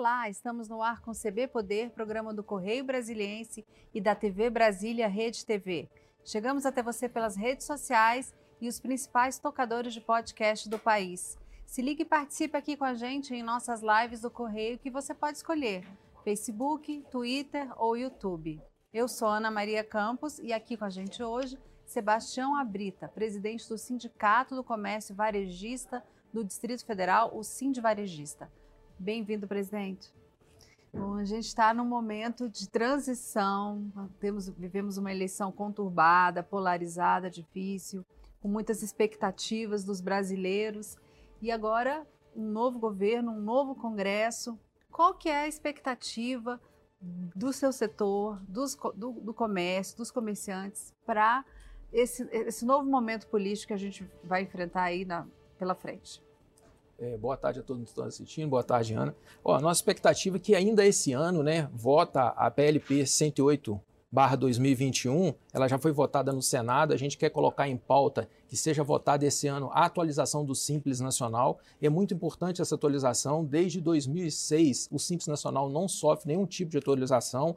Olá, estamos no ar com CB Poder, programa do Correio Brasiliense e da TV Brasília Rede TV. Chegamos até você pelas redes sociais e os principais tocadores de podcast do país. Se ligue e participe aqui com a gente em nossas lives do Correio que você pode escolher: Facebook, Twitter ou YouTube. Eu sou Ana Maria Campos e aqui com a gente hoje Sebastião Abrita, presidente do Sindicato do Comércio Varejista do Distrito Federal, o Sind Varejista. Bem-vindo, presidente. Bom, a gente está num momento de transição, temos, vivemos uma eleição conturbada, polarizada, difícil, com muitas expectativas dos brasileiros e agora um novo governo, um novo Congresso. Qual que é a expectativa do seu setor, dos, do, do comércio, dos comerciantes para esse, esse novo momento político que a gente vai enfrentar aí na, pela frente? É, boa tarde a todos que estão assistindo, boa tarde, Ana. Ó, nossa expectativa é que ainda esse ano, né, vota a PLP 108 barra 2021, ela já foi votada no Senado, a gente quer colocar em pauta que seja votada esse ano a atualização do Simples Nacional. É muito importante essa atualização. Desde 2006, o Simples Nacional não sofre nenhum tipo de atualização.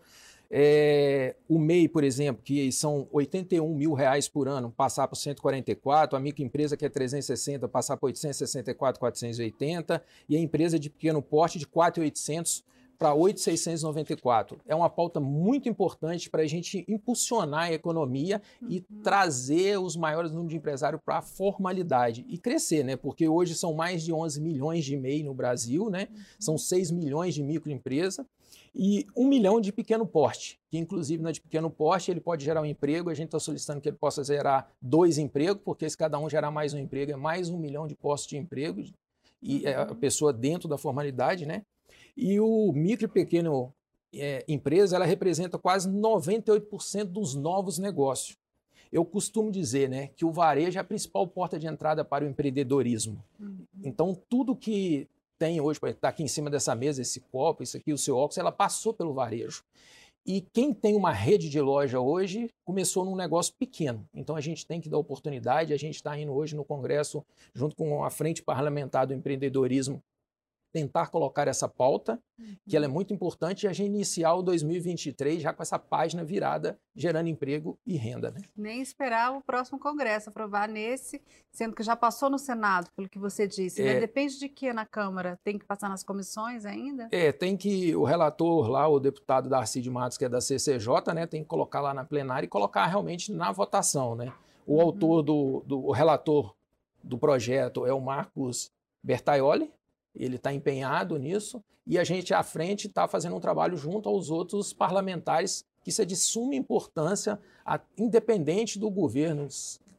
É, o MEI, por exemplo, que são 81 mil reais por ano, passar para 144, a microempresa que é 360, passar para 864, 480, e a empresa de pequeno porte de 4,800 para 8,694. É uma pauta muito importante para a gente impulsionar a economia uhum. e trazer os maiores números de empresários para a formalidade e crescer, né? Porque hoje são mais de 11 milhões de MEI no Brasil, né? Uhum. São 6 milhões de microempresas e um milhão de pequeno porte, que inclusive na de pequeno porte ele pode gerar um emprego, a gente está solicitando que ele possa gerar dois empregos, porque se cada um gerar mais um emprego, é mais um milhão de postos de emprego, e é a uhum. pessoa dentro da formalidade, né? E o micro e pequeno é, empresa, ela representa quase 98% dos novos negócios. Eu costumo dizer né, que o varejo é a principal porta de entrada para o empreendedorismo. Uhum. Então, tudo que tem hoje, está aqui em cima dessa mesa, esse copo, isso aqui, o seu óculos, ela passou pelo varejo. E quem tem uma rede de loja hoje começou num negócio pequeno. Então a gente tem que dar oportunidade. A gente está indo hoje no Congresso, junto com a Frente Parlamentar do Empreendedorismo, tentar colocar essa pauta, uhum. que ela é muito importante, e a gente iniciar o 2023 já com essa página virada, gerando emprego e renda. Né? Nem esperar o próximo Congresso aprovar nesse, sendo que já passou no Senado, pelo que você disse. Né? É, né? Depende de que na Câmara? Tem que passar nas comissões ainda? É, tem que, o relator lá, o deputado Darcy de Matos, que é da CCJ, né, tem que colocar lá na plenária e colocar realmente na votação. Né? O uhum. autor do, do o relator do projeto é o Marcos Bertaioli, ele está empenhado nisso e a gente à frente está fazendo um trabalho junto aos outros parlamentares que isso é de suma importância, a, independente do governo,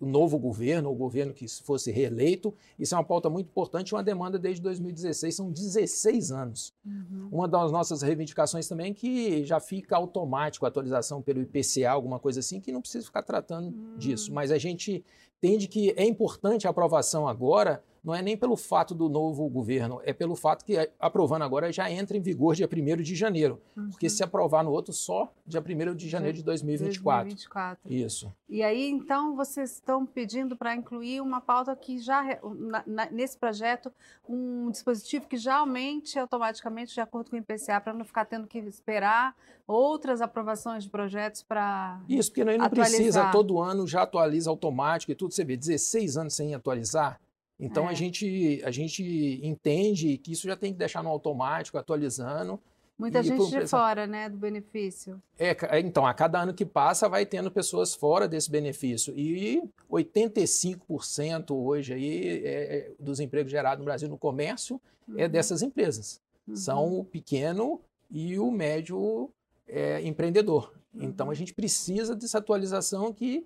o novo governo, o governo que fosse reeleito. Isso é uma pauta muito importante, uma demanda desde 2016, são 16 anos. Uhum. Uma das nossas reivindicações também é que já fica automático a atualização pelo IPCA, alguma coisa assim, que não precisa ficar tratando uhum. disso. Mas a gente entende que é importante a aprovação agora não é nem pelo fato do novo governo, é pelo fato que, aprovando agora, já entra em vigor dia 1 de janeiro. Uhum. Porque se aprovar no outro, só dia 1 de janeiro de 2024. 2024. Isso. E aí, então, vocês estão pedindo para incluir uma pauta que já, na, na, nesse projeto, um dispositivo que já aumente automaticamente de acordo com o IPCA, para não ficar tendo que esperar outras aprovações de projetos para. Isso, porque não precisa, todo ano já atualiza automático e tudo. Você vê, 16 anos sem atualizar. Então é. a, gente, a gente entende que isso já tem que deixar no automático, atualizando. Muita gente de fora, né, do benefício. É, é, então, a cada ano que passa vai tendo pessoas fora desse benefício. E 85% hoje aí é, é, dos empregos gerados no Brasil no comércio é uhum. é dessas empresas. Uhum. São o pequeno e o médio é, empreendedor. Uhum. Então a gente precisa dessa atualização que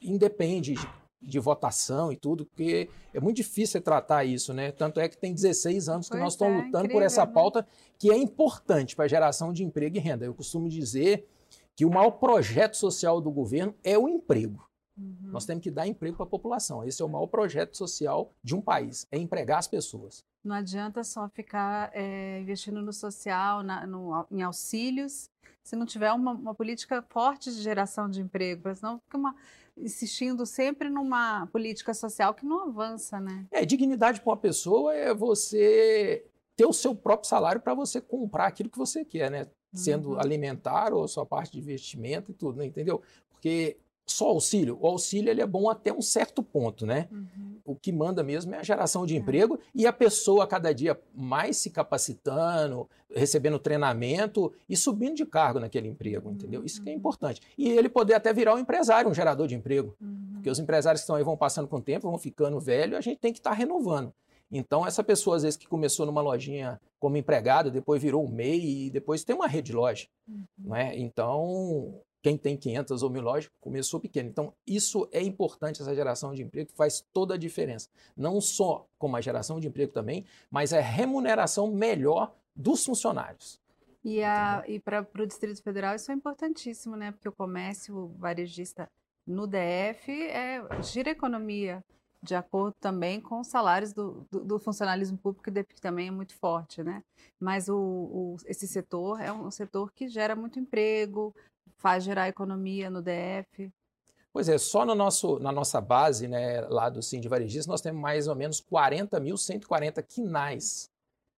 independe de votação e tudo, porque é muito difícil tratar isso, né? Tanto é que tem 16 anos que nós estamos é, lutando incrível, por essa né? pauta que é importante para a geração de emprego e renda. Eu costumo dizer que o maior projeto social do governo é o emprego. Uhum. Nós temos que dar emprego para a população. Esse é o maior projeto social de um país, é empregar as pessoas. Não adianta só ficar é, investindo no social, na, no, em auxílios, se não tiver uma, uma, política forte de geração de emprego, senão fica uma, insistindo sempre numa política social que não avança, né? É, dignidade para uma pessoa é você ter o seu próprio salário para você comprar aquilo que você quer, né? Sendo Uhum. alimentar ou sua parte de investimento e tudo, né? entendeu? Porque só auxílio, o auxílio ele é bom até um certo ponto, né? Uhum. O que manda mesmo é a geração de emprego e a pessoa a cada dia mais se capacitando, recebendo treinamento e subindo de cargo naquele emprego, entendeu? Isso que é Uhum. importante. E ele poder até virar um empresário, um gerador de emprego. Uhum. Porque os empresários que estão aí vão passando com o tempo, vão ficando velho, a gente tem que estar renovando. Então, essa pessoa, às vezes, que começou numa lojinha como empregada, depois virou um MEI e depois tem uma rede de loja. Uhum. Não é? Então, quem tem 500 ou 1000 lojas começou pequeno. Então, isso é importante, essa geração de emprego, faz toda a diferença. Não só como a geração de emprego também, mas a remuneração melhor dos funcionários. E, a, e para o Distrito Federal isso é importantíssimo, né? Porque o comércio varejista no DF é, gira a economia de acordo também com os salários do, do, do funcionalismo público, que também é muito forte, né? Mas o, o, esse setor é um setor que gera muito emprego, faz gerar economia no DF. Pois é, só no nosso, na nossa base, né, lá do Sim de Varejista, nós temos mais ou menos 40.140 quinais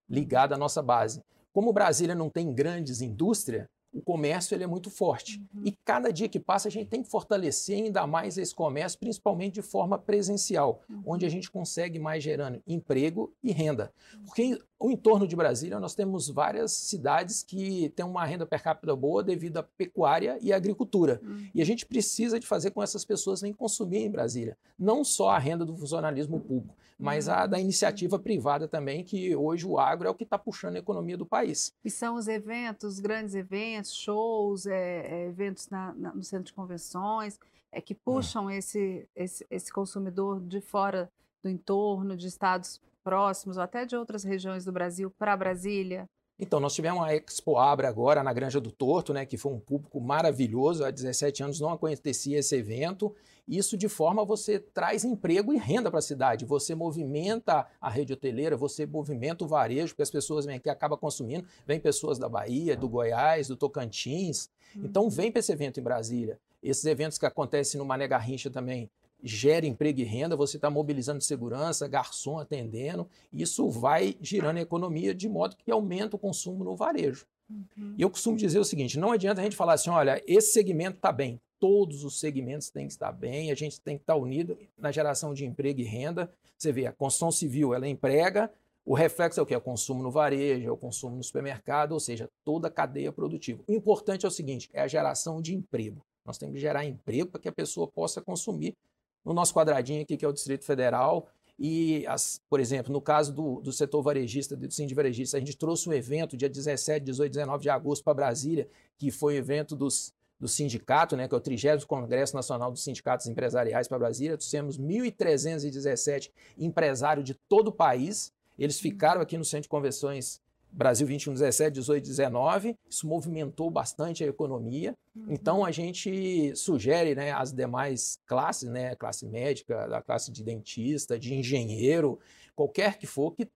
ligados à nossa base. Como Brasília não tem grandes indústrias, o comércio ele é muito forte. Uhum. E cada dia que passa, a gente tem que fortalecer ainda mais esse comércio, principalmente de forma presencial, Uhum. onde a gente consegue mais gerando emprego e renda. Porque o entorno de Brasília, nós temos várias cidades que têm uma renda per capita boa devido à pecuária e à agricultura. Uhum. E a gente precisa de fazer com essas pessoas virem consumir em Brasília. Não só a renda do funcionalismo público, mas a da iniciativa privada também, que hoje o agro é o que está puxando a economia do país. E são os eventos, grandes eventos, shows, é, é, eventos na, na, no centro de convenções, é, que puxam esse, esse, esse consumidor de fora do entorno, de estados próximos, ou até de outras regiões do Brasil, para Brasília. Então, nós tivemos a Expo Abra agora na Granja do Torto, né, que foi um público maravilhoso. Há 17 anos não acontecia esse evento. Isso de forma você traz emprego e renda para a cidade. Você movimenta a rede hoteleira, você movimenta o varejo, porque as pessoas vêm aqui acabam consumindo. Vem pessoas da Bahia, do Goiás, do Tocantins. Então, vem para esse evento em Brasília. Esses eventos que acontecem no Mané Garrincha também gera emprego e renda, você está mobilizando segurança, garçom atendendo, isso vai girando a economia de modo que aumenta o consumo no varejo. Uhum. E eu costumo dizer o seguinte: não adianta a gente falar assim, olha, esse segmento está bem, todos os segmentos têm que estar bem, a gente tem que estar unido na geração de emprego e renda. Você vê, a construção civil, ela emprega, o reflexo é o que? É o consumo no varejo, é o consumo no supermercado, ou seja, toda a cadeia produtiva. O importante é o seguinte: é a geração de emprego. Nós temos que gerar emprego para que a pessoa possa consumir no nosso quadradinho aqui, que é o Distrito Federal. E, as, por exemplo, no caso do, do setor varejista, do de Varejista, a gente trouxe um evento dia 17, 18, 19 de agosto para Brasília, que foi o evento dos, do sindicato, né, que é o 30 Congresso Nacional dos Sindicatos Empresariais para Brasília. Trouxemos 1.317 empresários de todo o país. Eles ficaram aqui no Centro de Convenções Brasil 21, 17, 18, 19. Isso movimentou bastante a economia. Uhum. Então, a gente sugere né, às demais classes, né, classe médica, da classe de dentista, de engenheiro, qualquer que for, que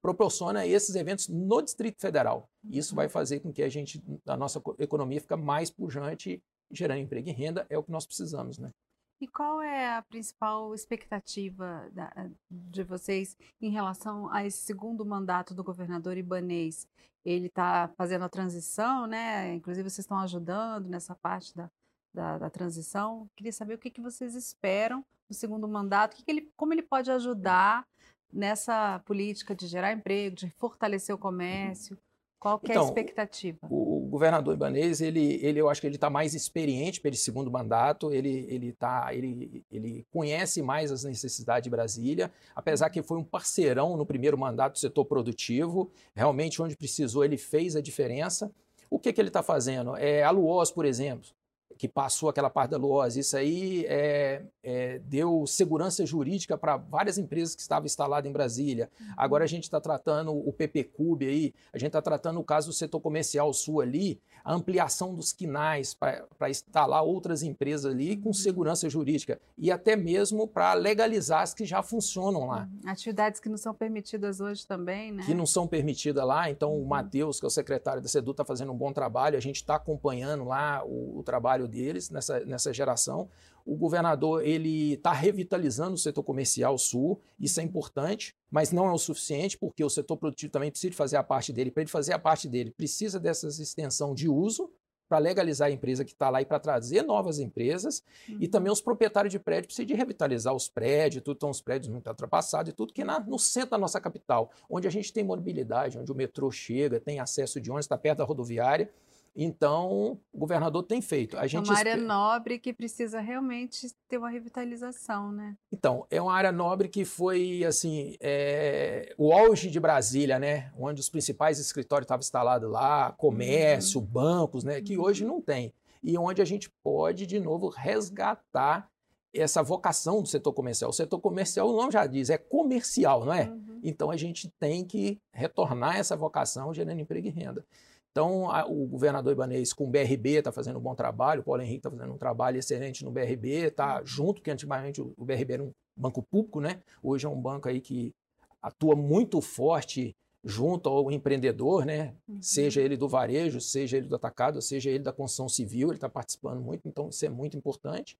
proporciona esses eventos no Distrito Federal. Isso vai fazer com que a gente, a nossa economia fique mais pujante, gerando emprego e renda, é o que nós precisamos, né? E qual é a principal expectativa da, de vocês em relação a esse segundo mandato do governador Ibanês? Ele está fazendo a transição, né? Inclusive, vocês estão ajudando nessa parte da, da, da transição. Queria saber o que, que vocês esperam do segundo mandato, que que ele, como ele pode ajudar nessa política de gerar emprego, de fortalecer o comércio. Qual que Então, é a expectativa? O, o governador Ibanez, ele, ele, eu acho que ele está mais experiente esse segundo mandato, ele, ele, tá, ele, ele conhece mais as necessidades de Brasília, apesar que foi um parceirão no primeiro mandato do setor produtivo, realmente onde precisou ele fez a diferença. O que, que ele está fazendo? É, a Luoz, por exemplo, que passou aquela parte da Luoz, isso aí é, é, deu segurança jurídica para várias empresas que estavam instaladas em Brasília. Agora a gente está tratando o PP Cube aí, a gente está tratando o caso do setor comercial sul ali, a ampliação dos quinais para instalar outras empresas ali com segurança jurídica e até mesmo para legalizar as que já funcionam lá. Atividades que não são permitidas hoje também, né? Que não são permitidas lá. Então, o Matheus, que é o secretário da SEDU, está fazendo um bom trabalho. A gente está acompanhando lá o, o trabalho trabalho deles nessa, nessa geração. O governador ele está revitalizando o setor comercial sul, isso é importante, mas não é o suficiente, porque o setor produtivo também precisa fazer a parte dele. Para ele fazer a parte dele, precisa dessa extensão de uso para legalizar a empresa que está lá e para trazer novas empresas. Uhum. E também os proprietários de prédio precisam de revitalizar os prédios, tudo estão os prédios muito ultrapassados e tudo que na, no centro da nossa capital, onde a gente tem mobilidade, onde o metrô chega, tem acesso de ônibus, está perto da rodoviária. Então, o governador tem feito. A gente é uma área nobre que precisa realmente ter uma revitalização, né? Então, é uma área nobre que foi, assim, é... o auge de Brasília, né? Onde os principais escritórios estavam instalados lá, comércio, uhum. bancos, né? Que uhum. hoje não tem. E onde a gente pode, de novo, resgatar essa vocação do setor comercial. O setor comercial, o nome já diz, é comercial, não é? Uhum. Então, a gente tem que retornar essa vocação gerando emprego e renda. Então, a, o governador Ibanez com o BRB está fazendo um bom trabalho, o Paulo Henrique está fazendo um trabalho excelente no BRB, está junto, que antigamente o, o BRB era um banco público, né? Hoje é um banco aí que atua muito forte junto ao empreendedor, né? Uhum. Seja ele do varejo, seja ele do atacado, seja ele da construção civil, ele está participando muito, então isso é muito importante.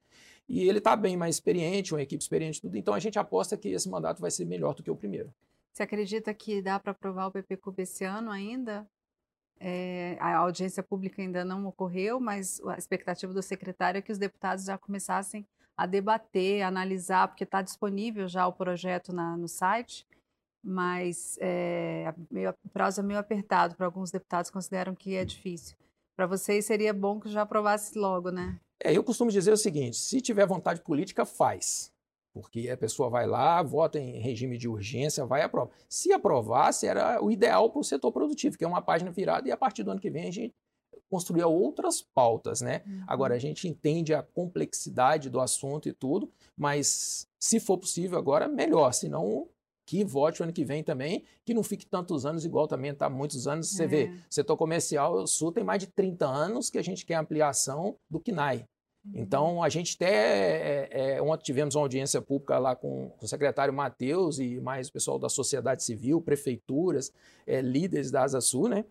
E ele está bem mais experiente, uma equipe experiente, tudo. Então a gente aposta que esse mandato vai ser melhor do que o primeiro. Você acredita que dá para aprovar o PPCUB esse ano ainda? É, a audiência pública ainda não ocorreu, mas a expectativa do secretário é que os deputados já começassem a debater, a analisar, porque está disponível já o projeto na, no site, mas é, meio, o prazo é meio apertado para alguns deputados, consideram que é difícil. Para vocês seria bom que já aprovasse logo, né? É, eu costumo dizer o seguinte: se tiver vontade política, faz. Porque a pessoa vai lá, vota em regime de urgência, vai e aprova. Se aprovasse, era o ideal para o setor produtivo, que é uma página virada, e a partir do ano que vem a gente construir outras pautas, né? Uhum. Agora, a gente entende a complexidade do assunto e tudo, mas se for possível agora, melhor, senão que vote o ano que vem também, que não fique tantos anos igual também está muitos anos. Você é. vê, setor comercial, o Sul tem mais de 30 anos que a gente quer ampliação do KNAI. Então, a gente até. É, é, ontem tivemos uma audiência pública lá com, com o secretário Matheus e mais o pessoal da sociedade civil, prefeituras, é, líderes da Asa Sul, né?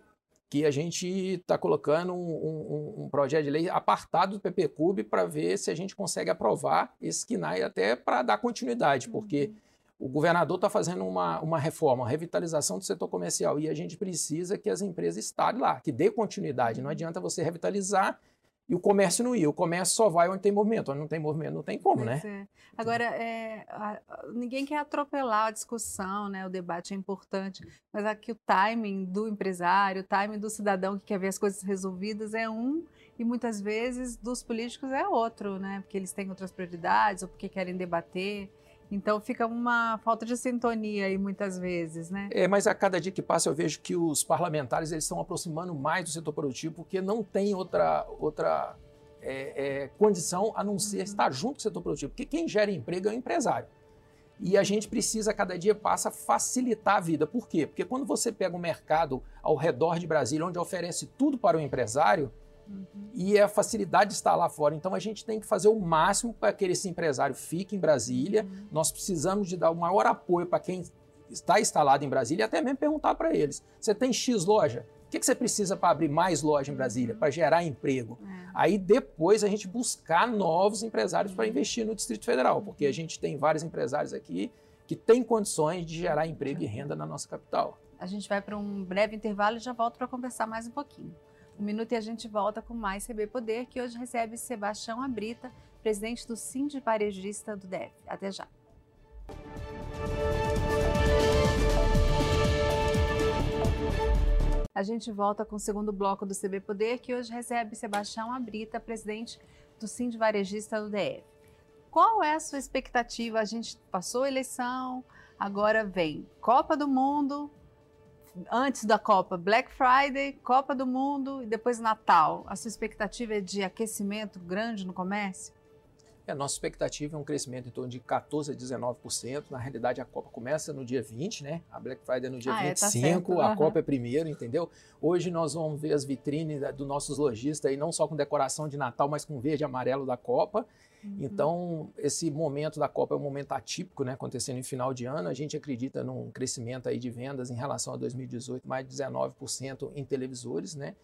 Que a gente está colocando um, um, um, projeto de lei apartado do PPCUB para ver se a gente consegue aprovar esse KNAI até para dar continuidade, porque uhum. o governador está fazendo uma, uma reforma, uma revitalização do setor comercial e a gente precisa que as empresas estarem lá, que dê continuidade. Não adianta você revitalizar e o comércio não ia. O comércio só vai onde tem movimento. Onde não tem movimento, não tem como, né? É. Agora, é, a, ninguém quer atropelar a discussão, né? O debate é importante, mas aqui o timing do empresário, o timing do cidadão que quer ver as coisas resolvidas é um e muitas vezes dos políticos é outro, né? Porque eles têm outras prioridades ou porque querem debater. Então fica uma falta de sintonia aí muitas vezes, né? É, mas a cada dia que passa eu vejo que os parlamentares eles estão aproximando mais do setor produtivo porque não tem outra, outra é, é, condição a não ser uhum. estar junto com o setor produtivo. Porque quem gera emprego é o empresário. E a gente precisa, a cada dia passa, facilitar a vida. Por quê? Porque quando você pega um mercado ao redor de Brasília, onde oferece tudo para o empresário, Uhum. E é a facilidade de estar lá fora. Então a gente tem que fazer o máximo para que esse empresário fique em Brasília. Uhum. Nós precisamos de dar o maior apoio para quem está instalado em Brasília e até mesmo perguntar para eles: você tem X loja? O que, que você precisa para abrir mais loja em Brasília, uhum. para gerar emprego? É. Aí depois a gente buscar novos empresários para investir no Distrito Federal, porque a gente tem vários empresários aqui que têm condições de gerar emprego e renda na nossa capital. A gente vai para um breve intervalo e já volto para conversar mais um pouquinho. Um minuto e a gente volta com mais CB Poder, que hoje recebe Sebastião Abrita, presidente do Cindy Varejista do DF. Até já. A gente volta com o segundo bloco do CB Poder, que hoje recebe Sebastião Abrita, presidente do Cindy Varejista do DF. Qual é a sua expectativa? A gente passou a eleição, agora vem Copa do Mundo, antes da Copa, Black Friday, Copa do Mundo e depois Natal. A sua expectativa é de aquecimento grande no comércio? É, a nossa expectativa é um crescimento em torno de 14% a 19%. Na realidade, a Copa começa no dia 20, né? A Black Friday é no dia ah, 25, é, tá a Copa é primeiro, entendeu? Hoje nós vamos ver as vitrines dos nossos lojistas aí, não só com decoração de Natal, mas com verde e amarelo da Copa. Uhum. Então, esse momento da Copa é um momento atípico, né, acontecendo em final de ano. A gente acredita num crescimento aí de vendas em relação a 2018, mais de 19% em televisores, né?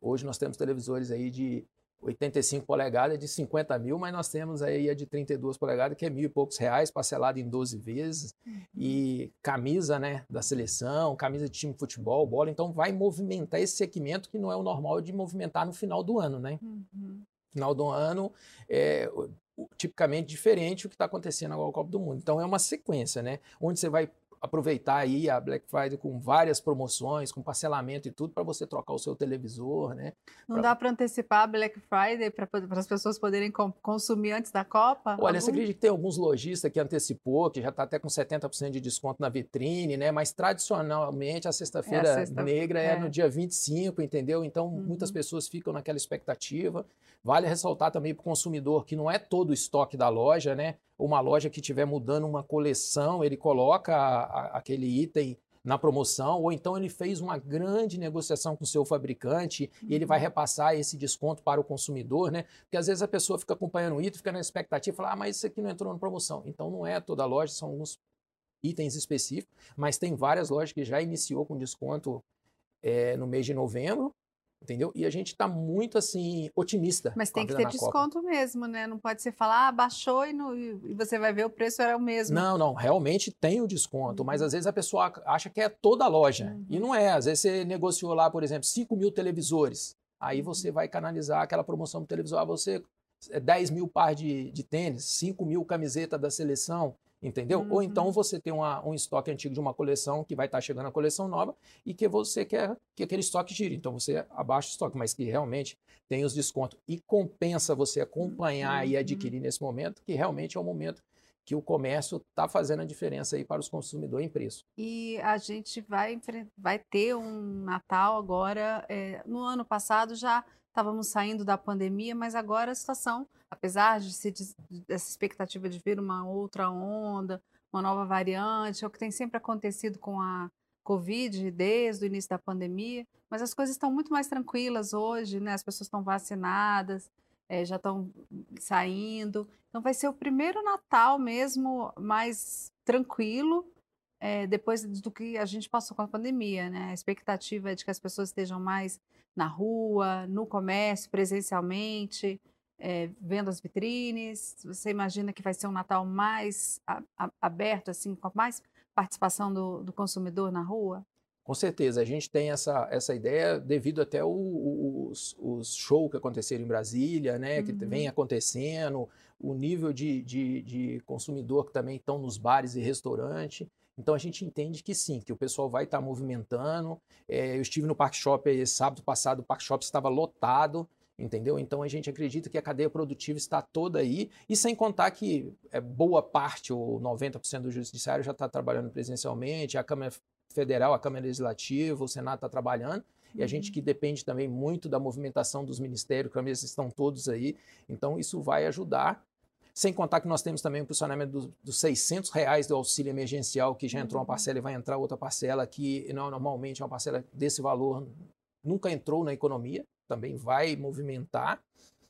Hoje nós temos televisores aí de 85 polegadas de 50 mil, mas nós temos aí a de 32 polegadas, que é mil e poucos reais, parcelado em 12 vezes. Uhum. E camisa né, da seleção, camisa de time de futebol, bola. Então vai movimentar esse segmento que não é o normal de movimentar no final do ano, né? Uhum. Final do ano é tipicamente diferente o que está acontecendo agora com o Copa do Mundo. Então é uma sequência, né? Onde você vai aproveitar aí a Black Friday com várias promoções, com parcelamento e tudo para você trocar o seu televisor, né? Não pra... dá para antecipar a Black Friday para as pessoas poderem consumir antes da Copa? Olha, Algum? você acredita que tem alguns lojistas que antecipou, que já está até com 70% de desconto na vitrine, né? Mas tradicionalmente a sexta-feira é sexta... negra é. é. no dia 25, entendeu? Então uhum. muitas pessoas ficam naquela expectativa. Vale ressaltar também para o consumidor que não é todo o estoque da loja, né? Uma loja que estiver mudando uma coleção, ele coloca a, a, aquele item na promoção, ou então ele fez uma grande negociação com o seu fabricante uhum. e ele vai uhum. repassar esse desconto para o consumidor, né? Porque às vezes a pessoa fica acompanhando o item, fica na expectativa e fala, ah, mas isso aqui não entrou na promoção. Então não é toda loja, são alguns itens específicos, mas tem várias lojas que já iniciou com desconto é, no mês de novembro entendeu? E a gente está muito assim otimista. Mas tem que ter desconto Copa. mesmo, né? Não pode ser falar, ah, baixou e, e, você vai ver o preço era o mesmo. Não, não, realmente tem o desconto, uhum. mas às vezes a pessoa acha que é toda a loja uhum. e não é. Às vezes você negociou lá, por exemplo, 5 mil televisores, aí você uhum. vai canalizar aquela promoção do televisor, ah, você 10 é mil par de, de tênis, 5 mil camiseta da seleção, entendeu? Uhum. Ou então uhum. você tem uma, um estoque antigo de uma coleção que vai estar tá chegando a coleção nova e que você quer que aquele estoque gire. Então você abaixa o estoque, mas que realmente tem os descontos e compensa você acompanhar uhum. e adquirir nesse momento, que realmente é o momento que o comércio está fazendo a diferença aí para os consumidores em preço. E a gente vai, vai ter um Natal agora. É, no ano passado já estávamos saindo da pandemia, mas agora a situação, apesar de se, dessa expectativa de vir uma outra onda, uma nova variante, é o que tem sempre acontecido com a Covid desde o início da pandemia, mas as coisas estão muito mais tranquilas hoje, né? As pessoas estão vacinadas, é, já estão saindo. Então vai ser o primeiro Natal mesmo mais tranquilo é, depois do que a gente passou com a pandemia, né? A expectativa é de que as pessoas estejam mais na rua, no comércio, presencialmente, é, vendo as vitrines. Você imagina que vai ser um Natal mais a, a, aberto, assim, com mais participação do, do consumidor na rua? Com certeza, a gente tem essa, essa ideia devido até o, os, os shows que aconteceram em Brasília, né, que uhum. vem acontecendo, o nível de, de, de consumidor que também estão nos bares e restaurantes. Então a gente entende que sim, que o pessoal vai estar tá movimentando. É, eu estive no Park Shop sábado passado, o Park Shop estava lotado, entendeu? Então a gente acredita que a cadeia produtiva está toda aí, e sem contar que é, boa parte, ou 90% do judiciário já está trabalhando presencialmente, a Câmara Federal, a Câmara Legislativa, o Senado está trabalhando, e a gente uhum. que depende também muito da movimentação dos ministérios, que estão todos aí, então isso vai ajudar. Sem contar que nós temos também o funcionamento dos, dos 600 reais do auxílio emergencial, que já entrou uma uhum. parcela e vai entrar outra parcela, que não, normalmente é uma parcela desse valor nunca entrou na economia, também vai movimentar.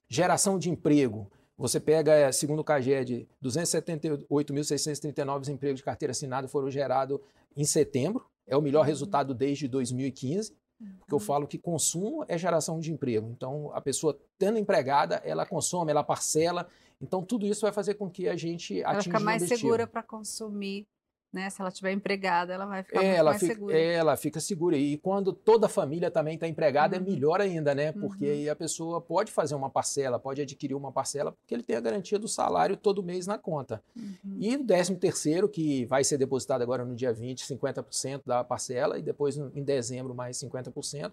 Geração de emprego, você pega, segundo o CAGED, 278.639 empregos de carteira assinada foram gerados em setembro. É o melhor uhum. resultado desde 2015. Porque eu uhum. falo que consumo é geração de emprego. Então, a pessoa tendo empregada, ela consome, ela parcela. Então, tudo isso vai fazer com que a gente atinja Ela fica mais segura para consumir né? Se ela estiver empregada, ela vai ficar é, ela mais fica, segura. É, ela fica segura. E quando toda a família também está empregada, é uhum. é melhor ainda, né? Porque uhum. aí a pessoa pode fazer uma parcela, pode adquirir uma parcela, porque ele tem a garantia do salário todo mês na conta. Uhum. E o décimo terceiro, que vai ser depositado agora no dia 20, 50% da parcela, e depois em dezembro mais 50%.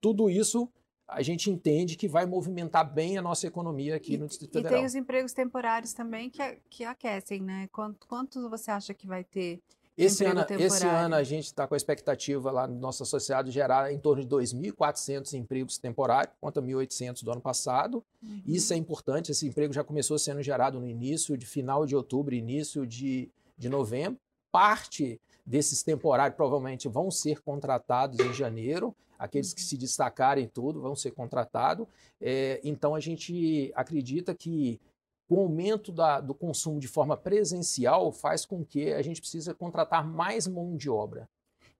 Tudo isso a gente entende que vai movimentar bem a nossa economia aqui e, no Distrito Federal. E tem os empregos temporários também que, que aquecem, né? Quanto, quanto você acha que vai ter esse ano, esse ano a gente está com a expectativa lá no nosso associado gerar em torno de 2.400 empregos temporários, contra 1.800 do ano passado. Uhum. Isso é importante, esse emprego já começou sendo gerado no início de final de outubro, início de, de novembro. Parte desses temporários provavelmente vão ser contratados em janeiro, aqueles que se destacarem tudo vão ser contratados. É, então a gente acredita que o aumento da, do consumo de forma presencial faz com que a gente precisa contratar mais mão de obra.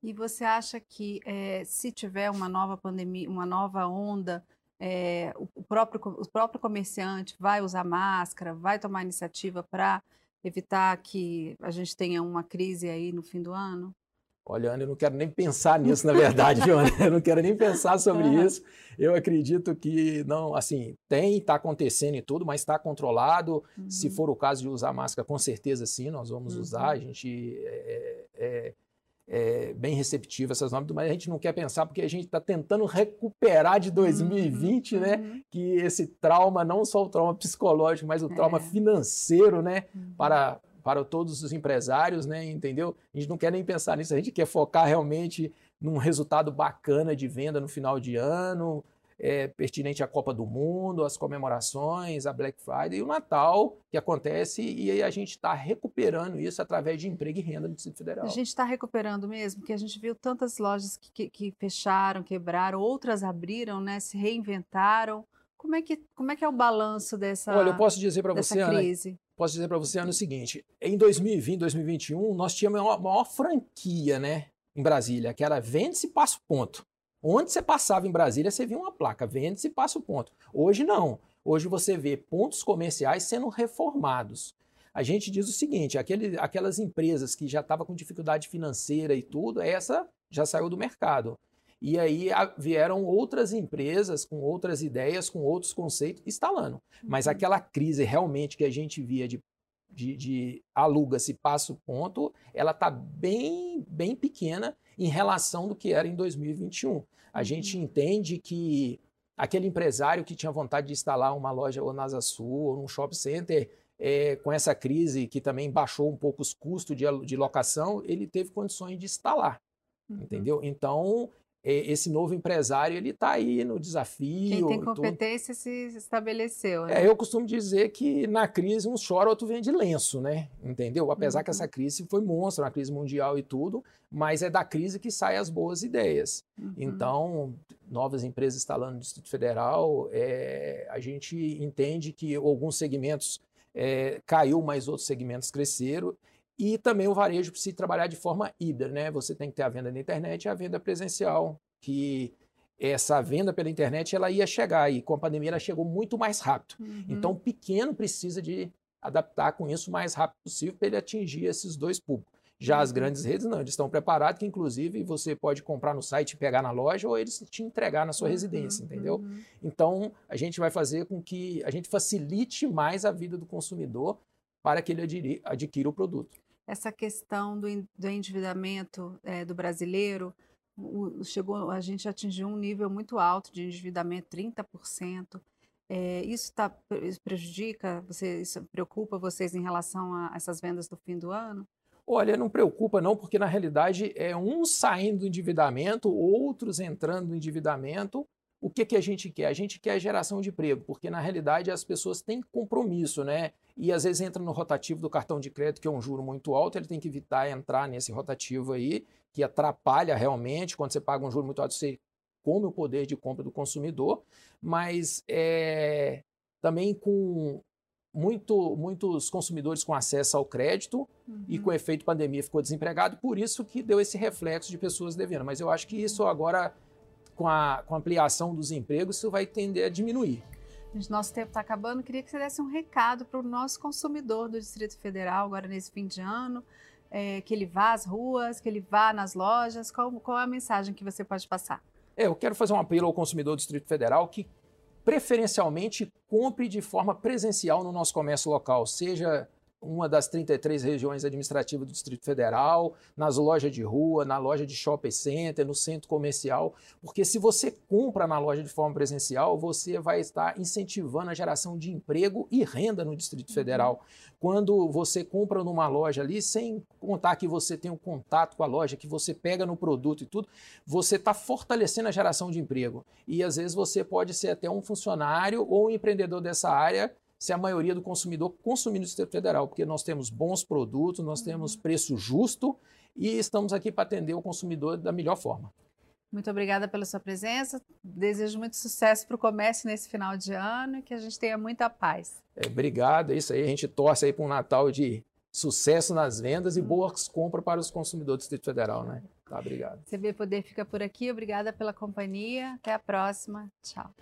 E você acha que é, se tiver uma nova pandemia, uma nova onda É, o, próprio, o próprio comerciante vai usar máscara, vai tomar iniciativa para evitar que a gente tenha uma crise aí no fim do ano? Olha, Ana, eu não quero nem pensar nisso, na verdade, Ana? Eu não quero nem pensar sobre isso. Eu acredito que, não, assim, tem, está acontecendo e tudo, mas está controlado. Uhum. Se for o caso de usar máscara, com certeza sim, nós vamos uhum. usar. A gente é, é, é, bem receptivo a essas normas, mas a gente não quer pensar porque a gente está tentando recuperar de 2020, uhum. né? Uhum. Que esse trauma, não só o trauma psicológico, mas o trauma é. financeiro, né? Uhum. Para para todos os empresários, né? Entendeu? A gente não quer nem pensar nisso, a gente quer focar realmente num resultado bacana de venda no final de ano, é, pertinente à Copa do Mundo, às comemorações, a Black Friday e o Natal, que acontece, e aí a gente está recuperando isso através de emprego e renda no Distrito Federal. A gente está recuperando mesmo, porque a gente viu tantas lojas que, que, que, fecharam, quebraram, outras abriram, né, se reinventaram. Como é que, como é, que é o balanço dessa Olha, eu posso dizer para você, crise? Ana, posso dizer para você, Ana, o seguinte: em 2020, 2021, nós tínhamos a maior, maior franquia, né, em Brasília, que era vende-se passo ponto. Onde você passava em Brasília, você via uma placa, vende-se passo ponto. Hoje não. Hoje você vê pontos comerciais sendo reformados. A gente diz o seguinte: aquele, aquelas empresas que já estavam com dificuldade financeira e tudo, essa já saiu do mercado. E aí vieram outras empresas com outras ideias, com outros conceitos, instalando. Mas uhum. aquela crise realmente que a gente via de, de, de aluga-se passo ponto, ela está bem, bem pequena em relação do que era em 2021. A gente uhum. entende que aquele empresário que tinha vontade de instalar uma loja ou na Sul ou num shopping center, é, com essa crise que também baixou um pouco os custos de, de locação, ele teve condições de instalar. Uhum. Entendeu? Então, esse novo empresário ele está aí no desafio. Quem tem competência tudo. se estabeleceu. Né? É, eu costumo dizer que na crise um chora, outro vende lenço, né? Entendeu? Apesar uhum. que essa uhum. crise foi monstro, uma crise mundial e tudo, mas é da crise que saem as boas ideias. Uhum. Então, novas empresas instalando no Distrito Federal, é, a gente entende que alguns segmentos é, caiu, mas outros segmentos cresceram. E também o varejo precisa trabalhar de forma híbrida, né? Você tem que ter a venda na internet e a venda presencial, que essa venda pela internet ela ia chegar e com a pandemia ela chegou muito mais rápido. Uhum. Então o pequeno precisa de adaptar com isso o mais rápido possível para ele atingir esses dois públicos. Já uhum. as grandes redes não, eles estão preparados que inclusive você pode comprar no site e pegar na loja ou eles te entregar na sua uhum. residência, entendeu? Uhum. Então a gente vai fazer com que a gente facilite mais a vida do consumidor para que ele adquira o produto essa questão do, do endividamento é, do brasileiro, o, chegou, a gente atingiu um nível muito alto de endividamento, 30%. É, isso, tá, isso prejudica, você, isso preocupa vocês em relação a essas vendas do fim do ano? Olha, não preocupa não, porque na realidade é um saindo do endividamento, outros entrando no endividamento, o que, que a gente quer? A gente quer geração de emprego, porque na realidade as pessoas têm compromisso, né? E às vezes entra no rotativo do cartão de crédito, que é um juro muito alto, ele tem que evitar entrar nesse rotativo aí, que atrapalha realmente. Quando você paga um juro muito alto, você come o poder de compra do consumidor, mas é, também com muito, muitos consumidores com acesso ao crédito uhum. e com efeito pandemia ficou desempregado, por isso que deu esse reflexo de pessoas devendo. Mas eu acho que isso agora com a, com a ampliação dos empregos, isso vai tender a diminuir. Nosso tempo está acabando. Queria que você desse um recado para o nosso consumidor do Distrito Federal, agora nesse fim de ano, é, que ele vá às ruas, que ele vá nas lojas. Qual, qual é a mensagem que você pode passar? É, eu quero fazer um apelo ao consumidor do Distrito Federal que, preferencialmente, compre de forma presencial no nosso comércio local, seja uma das 33 regiões administrativas do Distrito Federal, nas lojas de rua, na loja de shopping center, no centro comercial, porque se você compra na loja de forma presencial, você vai estar incentivando a geração de emprego e renda no Distrito Federal. Uhum. Quando você compra numa loja ali, sem contar que você tem um contato com a loja, que você pega no produto e tudo, você está fortalecendo a geração de emprego. E às vezes você pode ser até um funcionário ou um empreendedor dessa área se a maioria do consumidor consumir no Distrito Federal, porque nós temos bons produtos, nós temos uhum. preço justo e estamos aqui para atender o consumidor da melhor forma. Muito obrigada pela sua presença. Desejo muito sucesso para o comércio nesse final de ano e que a gente tenha muita paz. É, obrigado, é isso aí. A gente torce aí para um Natal de sucesso nas vendas e uhum. boas compras para os consumidores do Distrito Federal, né? Tá, obrigado. CB Poder fica por aqui. Obrigada pela companhia. Até a próxima. Tchau.